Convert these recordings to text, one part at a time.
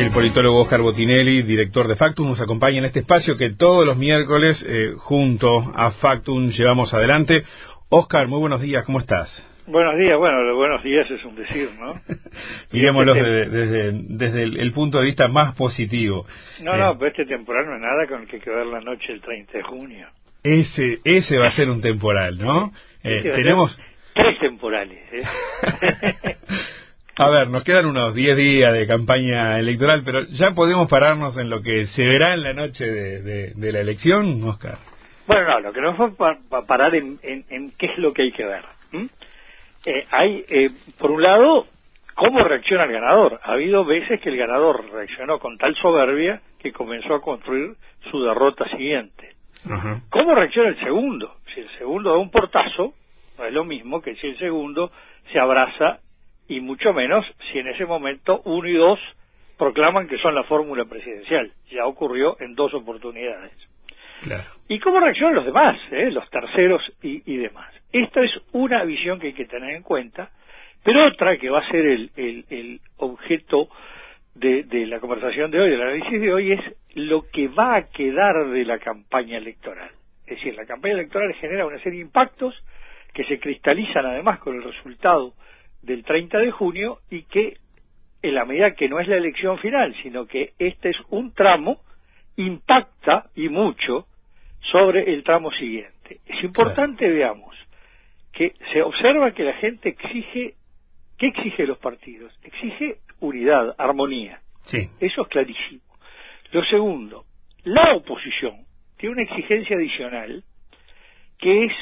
El politólogo Oscar Botinelli, director de Factum, nos acompaña en este espacio que todos los miércoles, eh, junto a Factum, llevamos adelante. Oscar, muy buenos días, ¿cómo estás? Buenos días, bueno, los buenos días es un decir, ¿no? Miremoslo desde, desde, desde el, punto de vista más positivo. No, no, pero este temporal no es nada con el que hay que ver la noche del 30 de junio. Ese, ese va a ser un temporal, ¿no? Eh, tenemos... Tres temporales, ¿eh? A ver, nos quedan unos 10 días de campaña electoral, pero ya podemos pararnos en lo que se verá en la noche de, de, la elección, Oscar. Bueno, no, lo que nos va a parar en, en, qué es lo que hay que ver. Eh, hay, eh, por un lado, cómo reacciona el ganador. Ha habido veces que el ganador reaccionó con tal soberbia que comenzó a construir su derrota siguiente. ¿Cómo reacciona el segundo? Si el segundo da un portazo, no es lo mismo que si el segundo se abraza y mucho menos si en ese momento uno y dos proclaman que son la fórmula presidencial. Ya ocurrió en dos oportunidades. ¿Y cómo reaccionan los demás, eh? los terceros y, demás? Esta es una visión que hay que tener en cuenta, pero otra que va a ser el, el, objeto de, de, la conversación de hoy, del análisis de hoy, es lo que va a quedar de la campaña electoral. Es decir, la campaña electoral genera una serie de impactos que se cristalizan además con el resultado del 30 de junio y que en la medida que no es la elección final, sino que este es un tramo, impacta y mucho sobre el tramo siguiente. Es importante, veamos, que se observa que la gente exige, ¿qué exige los partidos? Exige unidad, armonía. Sí. Eso es clarísimo. Lo segundo, la oposición tiene una exigencia adicional que es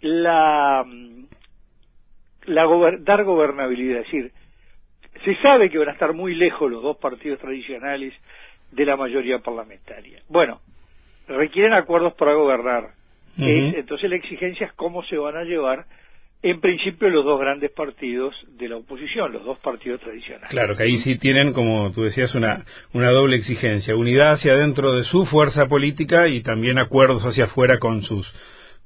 la la dar gobernabilidad, es decir, se sabe que van a estar muy lejos los dos partidos tradicionales de la mayoría parlamentaria. Bueno, requieren acuerdos para gobernar. entonces la exigencia es cómo se van a llevar en principio los dos grandes partidos de la oposición, los dos partidos tradicionales. Claro, que ahí sí tienen, como tú decías, una, una doble exigencia, unidad hacia dentro de su fuerza política y también acuerdos hacia afuera con sus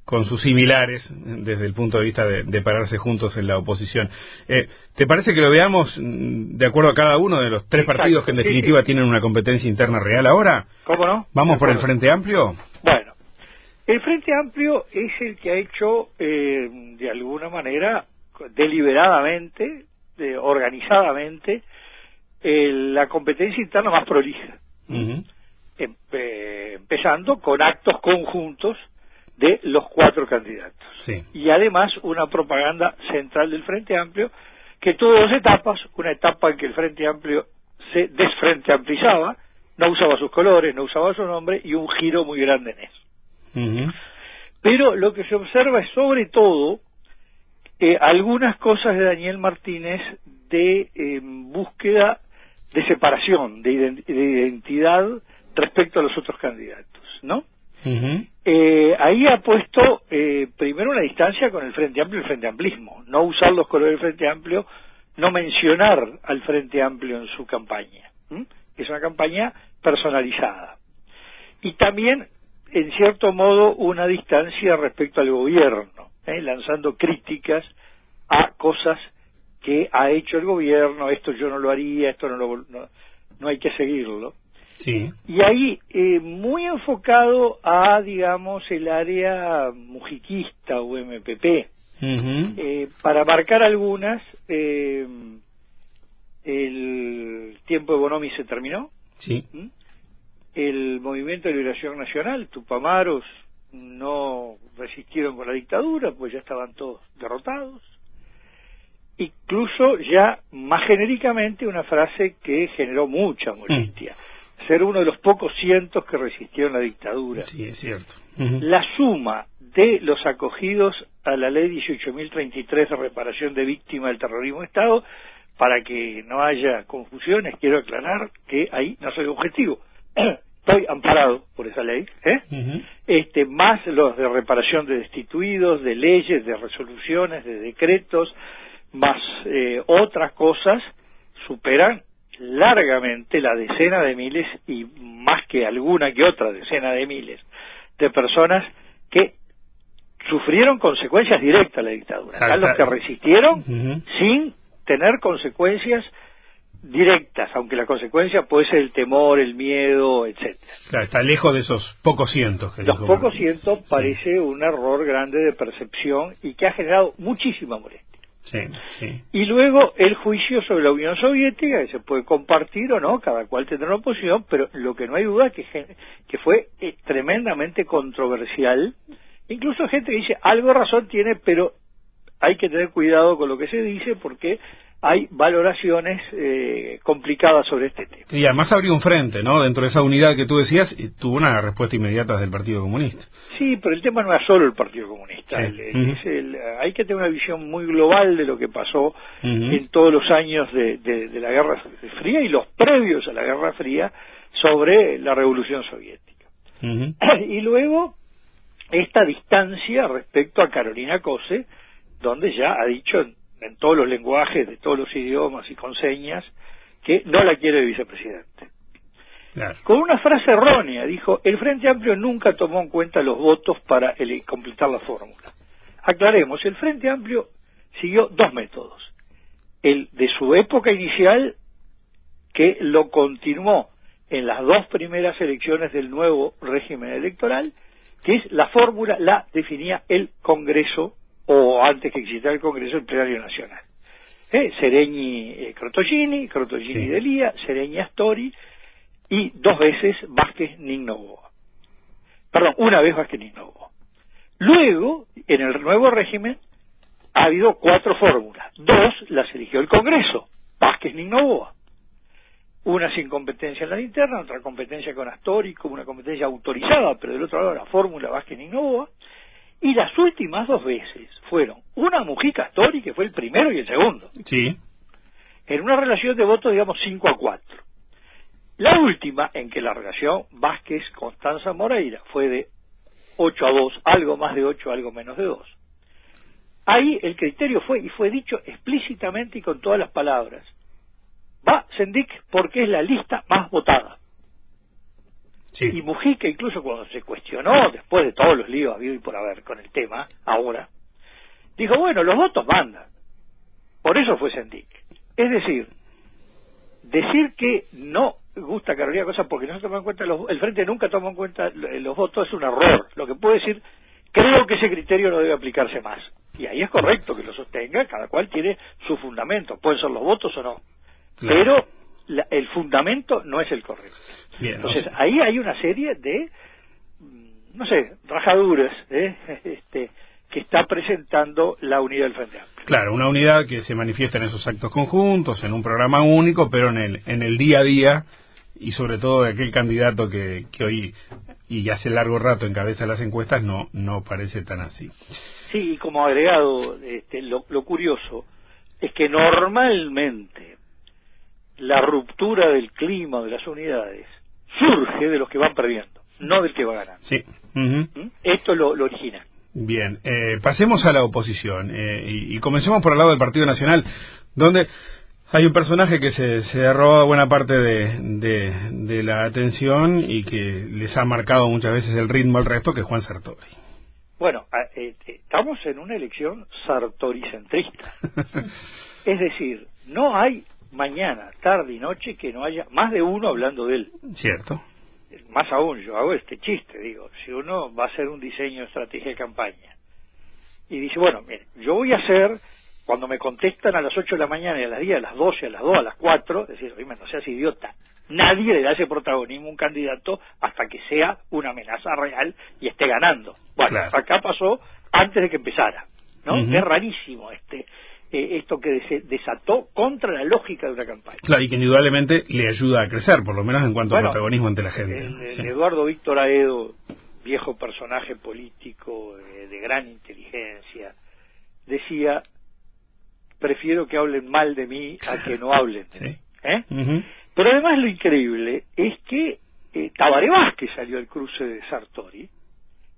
con sus similares desde el punto de vista de, pararse juntos en la oposición. Eh, ¿Te parece que lo veamos mm, de acuerdo a cada uno de los tres partidos que en definitiva tienen una competencia interna real ahora? ¿Cómo no? ¿Vamos por el Frente Amplio? Bueno, el Frente Amplio es el que ha hecho eh, de alguna manera, deliberadamente, organizadamente, la competencia interna más prolija. Em, eh, empezando con actos conjuntos de los cuatro candidatos. Y además una propaganda central del Frente Amplio que tuvo dos etapas, una etapa en que el Frente Amplio se desfrente amplizaba, no usaba sus colores, no usaba su nombre y un giro muy grande en eso. Pero lo que se observa es sobre todo eh, algunas cosas de Daniel Martínez de eh, búsqueda de separación, de, identidad respecto a los otros candidatos, ¿no? Eh, ahí ha puesto eh, primero una distancia con el Frente Amplio y el Frente Amplismo, no usar los colores del Frente Amplio, no mencionar al Frente Amplio en su campaña. Es una campaña personalizada. Y también, en cierto modo, una distancia respecto al gobierno, ¿eh? lanzando críticas a cosas que ha hecho el gobierno, esto yo no lo haría, esto no, lo, no hay que seguirlo. Y ahí, eh, muy enfocado a, digamos, el área mujiquista o MPP. eh, para marcar algunas, eh, el tiempo de Bonomi se terminó. Sí. ¿Mm? El Movimiento de Liberación Nacional, Tupamaros, no resistieron con la dictadura, pues ya estaban todos derrotados. Incluso ya más genéricamente una frase que generó mucha molestia. Mm ser uno de los pocos cientos que resistieron la dictadura. Sí, es cierto. La suma de los acogidos a la ley 18.033 de reparación de víctimas del terrorismo de Estado, para que no haya confusiones, quiero aclarar que ahí no soy objetivo. Estoy amparado por esa ley, ¿eh? este, más los de reparación de destituidos, de leyes, de resoluciones, de decretos, más eh, otras cosas, superan largamente la decena de miles y más que alguna que otra decena de miles de personas que sufrieron consecuencias directas de la dictadura. los que resistieron sin tener consecuencias directas, aunque la consecuencia puede ser el temor, el miedo, etcétera. Claro, está lejos de esos pocos cientos. Que Los pocos cientos parece un error grande de percepción y que ha generado muchísima molestia. Y luego el juicio sobre la Unión Soviética, que se puede compartir o no, cada cual tendrá una posición, pero lo que no hay duda es que, que fue eh, tremendamente controversial. Incluso gente que dice, algo razón tiene, pero hay que tener cuidado con lo que se dice porque hay valoraciones eh, complicadas sobre este tema. Y además abrió un frente, ¿no? Dentro de esa unidad que tú decías, y tuvo una respuesta inmediata del Partido Comunista. Sí, pero el tema no es solo el Partido Comunista. hay que tener una visión muy global de lo que pasó en todos los años de, de, la Guerra Fría y los previos a la Guerra Fría sobre la Revolución Soviética. y luego esta distancia respecto a Carolina Cose, donde ya ha dicho en todos los lenguajes, de todos los idiomas y con señas, que no la quiere el vicepresidente. Con una frase errónea, dijo, el Frente Amplio nunca tomó en cuenta los votos para completar la fórmula. Aclaremos, el Frente Amplio siguió dos métodos. El de su época inicial, que lo continuó en las dos primeras elecciones del nuevo régimen electoral, que es la fórmula la definía el Congreso o antes que existiera el Congreso, el Plenario Nacional. ¿Eh? Sereñi eh, Crotogini, Crotogini Delía, Sereñi Astori y dos veces Vázquez Nignoboa. Perdón, una vez Vázquez Nignoboa. Luego, en el nuevo régimen, ha habido cuatro fórmulas. Dos las eligió el Congreso, Vázquez Nignoboa. Una sin competencia en la interna, otra competencia con Astori, como una competencia autorizada, pero del otro lado la fórmula Vázquez Nignoboa y las últimas dos veces fueron una Mujica Astori, que fue el primero y el segundo. Sí. En una relación de votos, digamos, 5 a 4. La última, en que la relación Vázquez-Constanza Moreira fue de 8 a 2, algo más de 8, algo menos de 2. Ahí el criterio fue, y fue dicho explícitamente y con todas las palabras, va Sendik porque es la lista más votada. Y Mujica, incluso cuando se cuestionó, después de todos los líos habido y por haber con el tema, ahora, dijo, bueno, los votos mandan. Por eso fue Sendik. Es decir, decir que no gusta Carolina Cosa porque no se toma en cuenta, los, el Frente nunca toma en cuenta los votos es un error. Lo que puede decir, creo que ese criterio no debe aplicarse más. Y ahí es correcto que lo sostenga, cada cual tiene su fundamento, pueden ser los votos o no. Pero el fundamento no es el correcto. Entonces, ahí hay una serie de, mm, no sé, rajaduras ¿eh? este, que está presentando la unidad del Frente Amplio. Claro, una unidad que se manifiesta en esos actos conjuntos, en un programa único, pero en el, en el día a día y sobre todo de aquel candidato que, que hoy y hace largo rato encabeza las encuestas no no parece tan así. Sí, y como agregado, este, lo, lo curioso es que normalmente la ruptura del clima de las unidades surge de los que van perdiendo, no del que va ganando. Sí. ¿Mm? Esto lo, lo origina. Bien, eh, pasemos a la oposición eh, y, comencemos por el lado del Partido Nacional, donde hay un personaje que se, se ha robado buena parte de, de, la atención y que les ha marcado muchas veces el ritmo al resto, que es Juan Sartori. Bueno, eh, estamos en una elección sartoricentrista. es decir, no hay mañana, tarde y noche que no haya más de uno hablando de él. Cierto. Más aún, yo hago este chiste, digo, si uno va a hacer un diseño de estrategia de campaña y dice, bueno, mire, yo voy a hacer, cuando me contestan a las 8 de la mañana y a las 10, a las 12, a las 2, a las 4, decir, oye, no seas idiota, nadie le da ese protagonismo a un candidato hasta que sea una amenaza real y esté ganando. Bueno, acá pasó antes de que empezara, ¿no? Es rarísimo este eh, esto que desató contra la lógica de una campaña. Claro, y que indudablemente le ayuda a crecer, por lo menos en cuanto a protagonismo ante la gente. Eduardo Víctor Aedo, viejo personaje político eh, de gran inteligencia, decía, prefiero que hablen mal de mí a que no hablen de mí. ¿eh? Pero además lo increíble es que eh, Tabaré Vázquez salió al cruce de Sartori,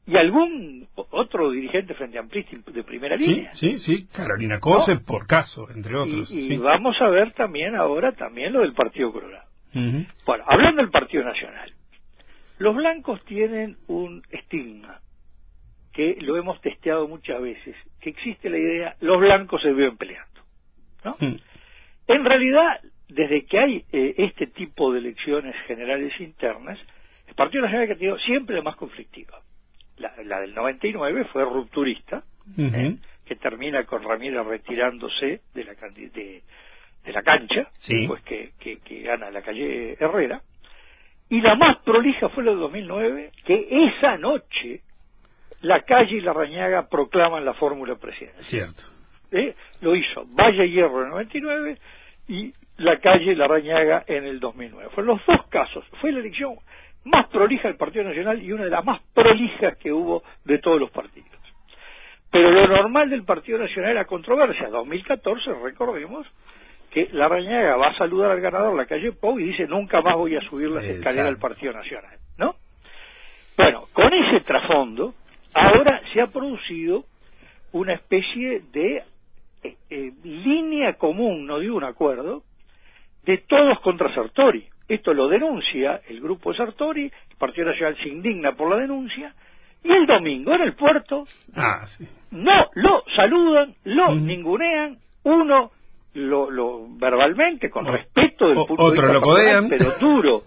y algún otro dirigente frente amplista de primera línea. Sí, sí, Carolina Cose, por caso, entre otros. Y, vamos a ver también ahora también lo del Partido Colorado. Bueno, hablando del Partido Nacional, los blancos tienen un estigma que lo hemos testeado muchas veces, que existe la idea, los blancos se viven peleando. ¿no? En realidad, desde que hay eh, este tipo de elecciones generales internas, el Partido Nacional que ha tenido siempre la más conflictiva. La, la del 99 fue rupturista, ¿eh? que termina con Ramírez retirándose de la, de, de la cancha, después que, que, que, gana la calle Herrera. Y la más prolija fue la del 2009, que esa noche la calle y la Rañaga proclaman la fórmula presidencial. Cierto. ¿Eh? Lo hizo Valle Hierro en el 99 y la calle La Rañaga en el 2009. Fueron los dos casos. Fue la elección más prolija del Partido Nacional y una de las más prolijas que hubo de todos los partidos. Pero lo normal del Partido Nacional era controversia. 2014, recordemos, que La Rañaga va a saludar al ganador la calle Pau y dice nunca más voy a subir las escaleras del Partido Nacional. ¿No? Bueno, con ese trasfondo, ahora se ha producido una especie de eh, eh, línea común, no digo un acuerdo, de todos contra Sartori. Esto lo denuncia el grupo de Sartori, el Partido Nacional se indigna por la denuncia, y el domingo en el puerto ah, no lo saludan, lo ningunean, uno lo, lo verbalmente, con respeto del punto de vista lo pero duro,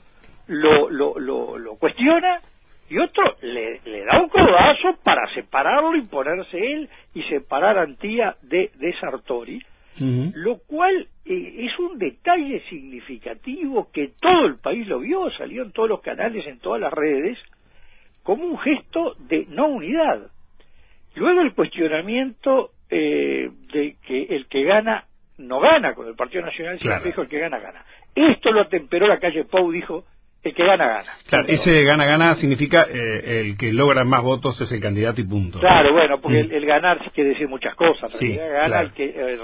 lo, lo, lo, lo cuestiona, y otro le, le, da un codazo para separarlo y ponerse él y separar a Antía de, de Sartori, lo cual eh, es un detalle significativo que todo el país lo vio, salió en todos los canales, en todas las redes, como un gesto de no unidad. Luego el cuestionamiento eh, de que el que gana no gana con el Partido Nacional, sino dijo el que gana gana. Esto lo atemperó la calle Pou, dijo el que gana, gana. Claro, ese gana-gana significa eh, el que logra más votos es el candidato y punto. Claro, bueno, porque mm. el, ganar quiere decir muchas cosas. Sí, gana el que eh,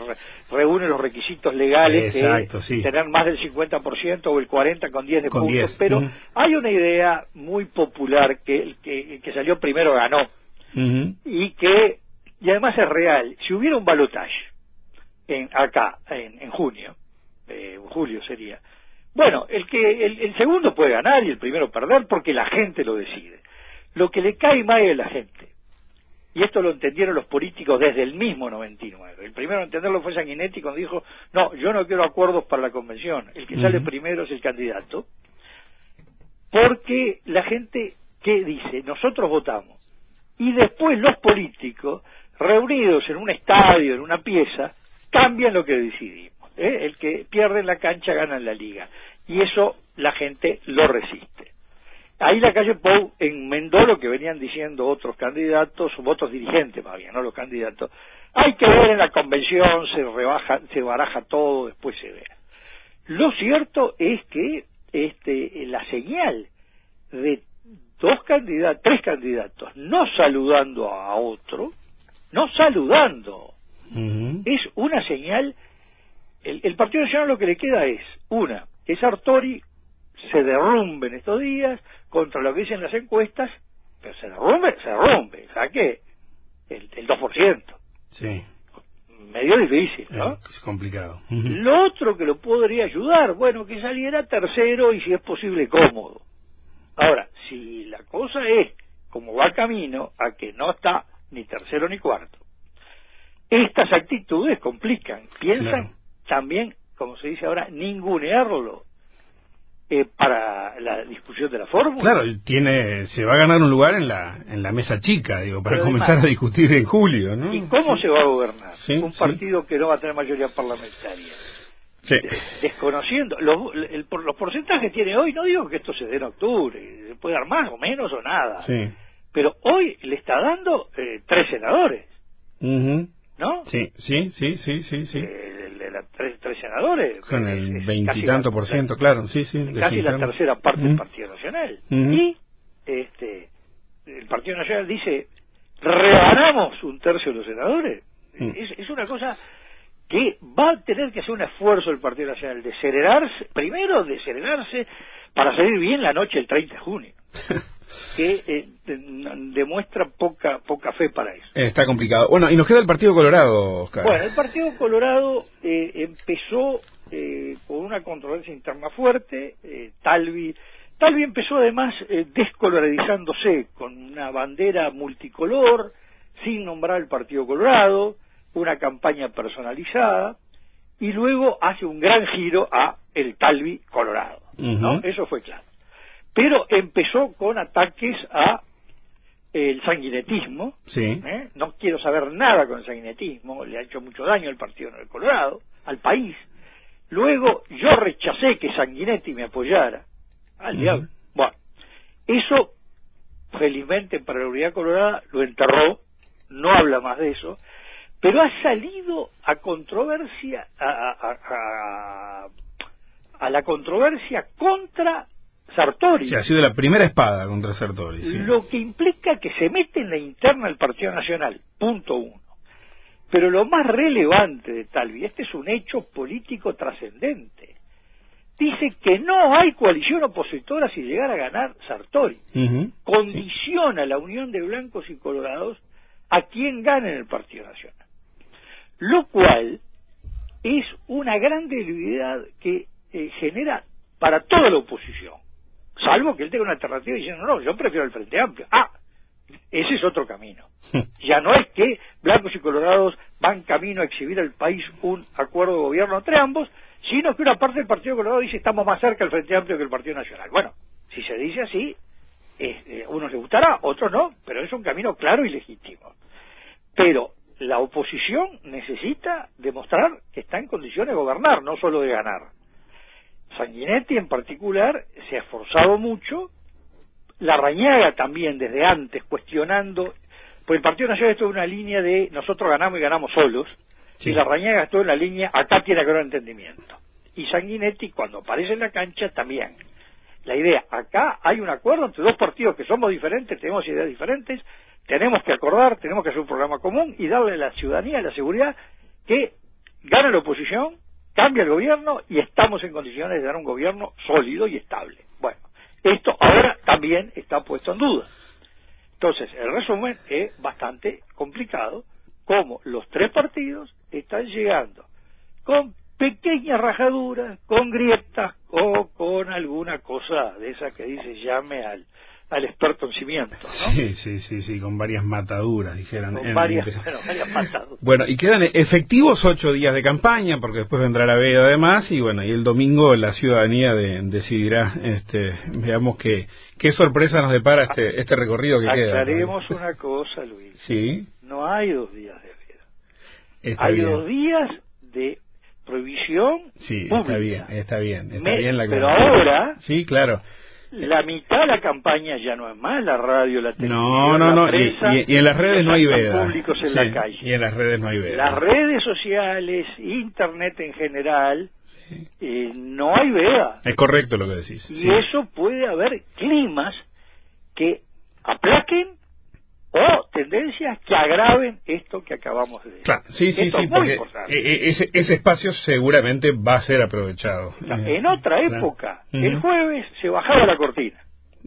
reúne los requisitos legales Exacto, de tener más del 50% o el 40% con 10 de puntos. Pero mm. hay una idea muy popular que el que, que salió primero ganó. Y que, y además es real, si hubiera un balotaje en, acá, en, en junio, eh, julio sería, bueno, el que el, segundo puede ganar y el primero perder porque la gente lo decide. Lo que le cae mal es la gente. Y esto lo entendieron los políticos desde el mismo 99. El primero a entenderlo fue Sanguinetti cuando dijo, no, yo no quiero acuerdos para la convención. El que sale primero es el candidato. Porque la gente, ¿qué dice? Nosotros votamos. Y después los políticos, reunidos en un estadio, en una pieza, cambian lo que decidimos. ¿eh? El que pierde en la cancha gana en la liga y eso la gente lo resiste. Ahí la calle Pou enmendó lo que venían diciendo otros candidatos, votos dirigentes más bien, no los candidatos. Hay que ver en la convención, se rebaja, se baraja todo, después se ve. Lo cierto es que este, la señal de dos candidatos, tres candidatos, no saludando a otro, no saludando, es una señal. El, el Partido Nacional lo que le queda es, una, que Sartori se derrumbe en estos días contra lo que dicen las encuestas, pero se derrumbe, se derrumbe, saque el, el 2%. Sí. Medio difícil, ¿no? Es complicado. Lo otro que lo podría ayudar, bueno, que saliera tercero y si es posible cómodo. Ahora, si la cosa es como va camino a que no está ni tercero ni cuarto, estas actitudes complican. Piensan también como se dice ahora, ningunearlo eh, para la discusión de la fórmula. Claro, tiene, se va a ganar un lugar en la, en la mesa chica, digo, para comenzar a discutir en julio, ¿no? ¿Y cómo se va a gobernar? un partido que no va a tener mayoría parlamentaria. Desconociendo, los, los porcentajes que tiene hoy, no digo que esto se dé en octubre, se puede dar más o menos o nada, pero hoy le está dando eh, tres senadores, ¿no? Sí, sí, sí, sí, sí, sí. Eh, tres, tres senadores. Con el veintitanto por ciento, claro, sí, sí. Casi la tercera parte del Partido Nacional. Y este el Partido Nacional dice, rebanamos un tercio de los senadores. Es, es una cosa que va a tener que hacer un esfuerzo el Partido Nacional de serenarse, primero de serenarse para salir bien la noche del 30 de junio. que eh, demuestra poca poca fe para eso. Está complicado. Bueno, y nos queda el Partido Colorado, Oscar. Bueno, el Partido Colorado eh, empezó eh, con una controversia interna fuerte. Talvi, Talvi empezó además descolorizándose con una bandera multicolor, sin nombrar el Partido Colorado, una campaña personalizada, y luego hace un gran giro a el Talvi Colorado, ¿no? Eso fue claro. Pero empezó con ataques a el sanguinetismo, sí. ¿eh? no quiero saber nada con el sanguinetismo, le ha hecho mucho daño al Partido del Colorado, al país. Luego yo rechacé que Sanguinetti me apoyara, al diablo. Bueno, eso felizmente para la Unidad Colorada lo enterró, no habla más de eso, pero ha salido a controversia, a, a, la controversia contra Sartori. Sí, ha sido la primera espada contra Sartori. Lo que implica que se mete en la interna del Partido Nacional, punto uno. Pero lo más relevante de Talvi, este es un hecho político trascendente, dice que no hay coalición opositora si llegara a ganar Sartori. Condiciona la unión de blancos y colorados a quien gane en el Partido Nacional. Lo cual es una gran debilidad que eh, genera para toda la oposición, salvo que él tenga una alternativa diciendo, no, yo prefiero el Frente Amplio. Ah, ese es otro camino. ya no es que blancos y colorados van camino a exhibir al país un acuerdo de gobierno entre ambos, sino que una parte del Partido Colorado dice estamos más cerca del Frente Amplio que el Partido Nacional. Bueno, si se dice así, eh, unos le gustará, otros no, pero es un camino claro y legítimo. Pero la oposición necesita demostrar que está en condiciones de gobernar, no solo de ganar. Sanguinetti en particular se ha esforzado mucho, la Rañaga también desde antes cuestionando, pues el Partido Nacional estuvo en una línea de nosotros ganamos y ganamos solos, y la Rañaga estuvo en la línea acá tiene que haber entendimiento. Y Sanguinetti cuando aparece en la cancha también. La idea, acá hay un acuerdo entre dos partidos que somos diferentes, tenemos ideas diferentes, tenemos que acordar, tenemos que hacer un programa común y darle a la ciudadanía la seguridad que gana la oposición, cambia el gobierno y estamos en condiciones de dar un gobierno sólido y estable. Bueno, esto ahora también está puesto en duda. Entonces, el resumen es bastante complicado, como los tres partidos están llegando con pequeñas rajaduras, con grietas o con alguna cosa de esa que dice llame al, al experto en cimientos, ¿no? Sí, sí, sí, sí, con varias mataduras, dijeran. Con varias, bueno, varias mataduras. Bueno, y quedan efectivos ocho días de campaña, porque después vendrá la veda además, y bueno, y el domingo la ciudadanía decidirá, este, veamos qué, qué sorpresa nos depara este, este recorrido que queda. Aclaremos una cosa, Luis. Sí. No hay dos días de veda. hay dos días de prohibición Sí, está bien, está bien, está bien la Pero ahora... Sí, claro la mitad de la campaña ya no es más la radio, la televisión, no, no, no. y, en las redes no hay veda. públicos en la calle. Y en las redes no hay veda. Las redes sociales, internet en general, eh, no hay veda. Es correcto lo que decís. Y eso puede haber climas que aplaquen o tendencias que agraven esto que acabamos de decir. Claro, sí, sí, sí, porque e, e, ese, ese, espacio seguramente va a ser aprovechado. En otra época, el jueves se bajaba la cortina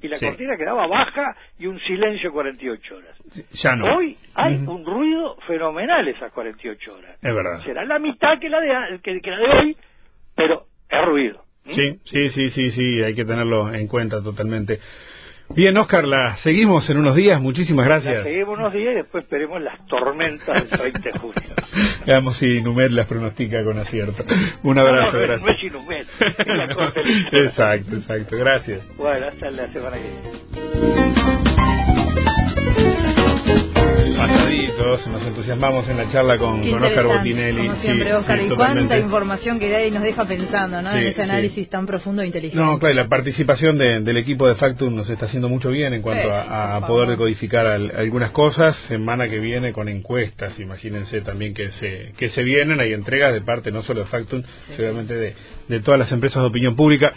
y la cortina quedaba baja y un silencio 48 horas. Ya no. Hoy hay un ruido fenomenal esas 48 horas. Es verdad. Será la mitad que la de, que, que la de hoy, pero es ruido. Sí, sí, sí, sí, sí, hay que tenerlo en cuenta totalmente. Bien, Oscar, la seguimos en unos días. Muchísimas gracias. La seguimos unos días y después esperemos las tormentas del 30 de junio. Veamos si Numet las pronostica con acierto. Un abrazo, no, gracias. No es Inumet, es la Exacto, exacto. Gracias. Bueno, hasta la semana que viene. Nos entusiasmamos en la charla con, con Oscar Botinelli. Como siempre, Oscar, y cuánta información que da y nos deja pensando ¿no? en ese análisis tan profundo e inteligente. No, claro, la participación del equipo de Factum nos está haciendo mucho bien en cuanto a, poder decodificar algunas cosas. Semana que viene con encuestas, imagínense también que se, que se vienen, hay entregas de parte no solo de Factum, seguramente de, de todas las empresas de opinión pública.